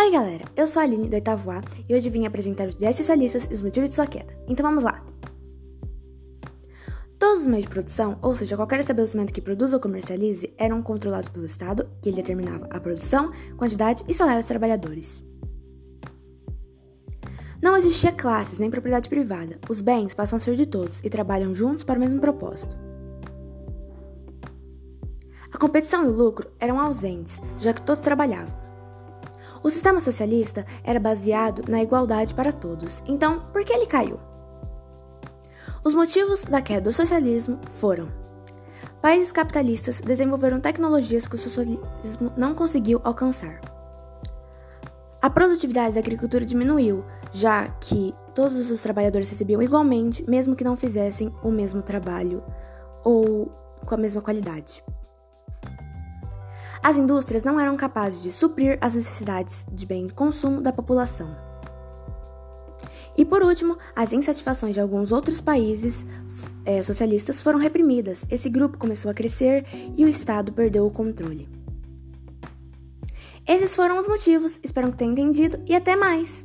Oi, galera! Eu sou a Aline do oitavo A e hoje vim apresentar os 10 socialistas e os motivos de sua queda. Então vamos lá! Todos os meios de produção, ou seja, qualquer estabelecimento que produza ou comercialize, eram controlados pelo Estado, que determinava a produção, quantidade e salário dos trabalhadores. Não existia classes nem propriedade privada. Os bens passam a ser de todos e trabalham juntos para o mesmo propósito. A competição e o lucro eram ausentes, já que todos trabalhavam. O sistema socialista era baseado na igualdade para todos, então por que ele caiu? Os motivos da queda do socialismo foram: países capitalistas desenvolveram tecnologias que o socialismo não conseguiu alcançar. A produtividade da agricultura diminuiu, já que todos os trabalhadores recebiam igualmente, mesmo que não fizessem o mesmo trabalho ou com a mesma qualidade. As indústrias não eram capazes de suprir as necessidades de bem de consumo da população. E por último, as insatisfações de alguns outros países é, socialistas foram reprimidas. Esse grupo começou a crescer e o Estado perdeu o controle. Esses foram os motivos, espero que tenham entendido e até mais!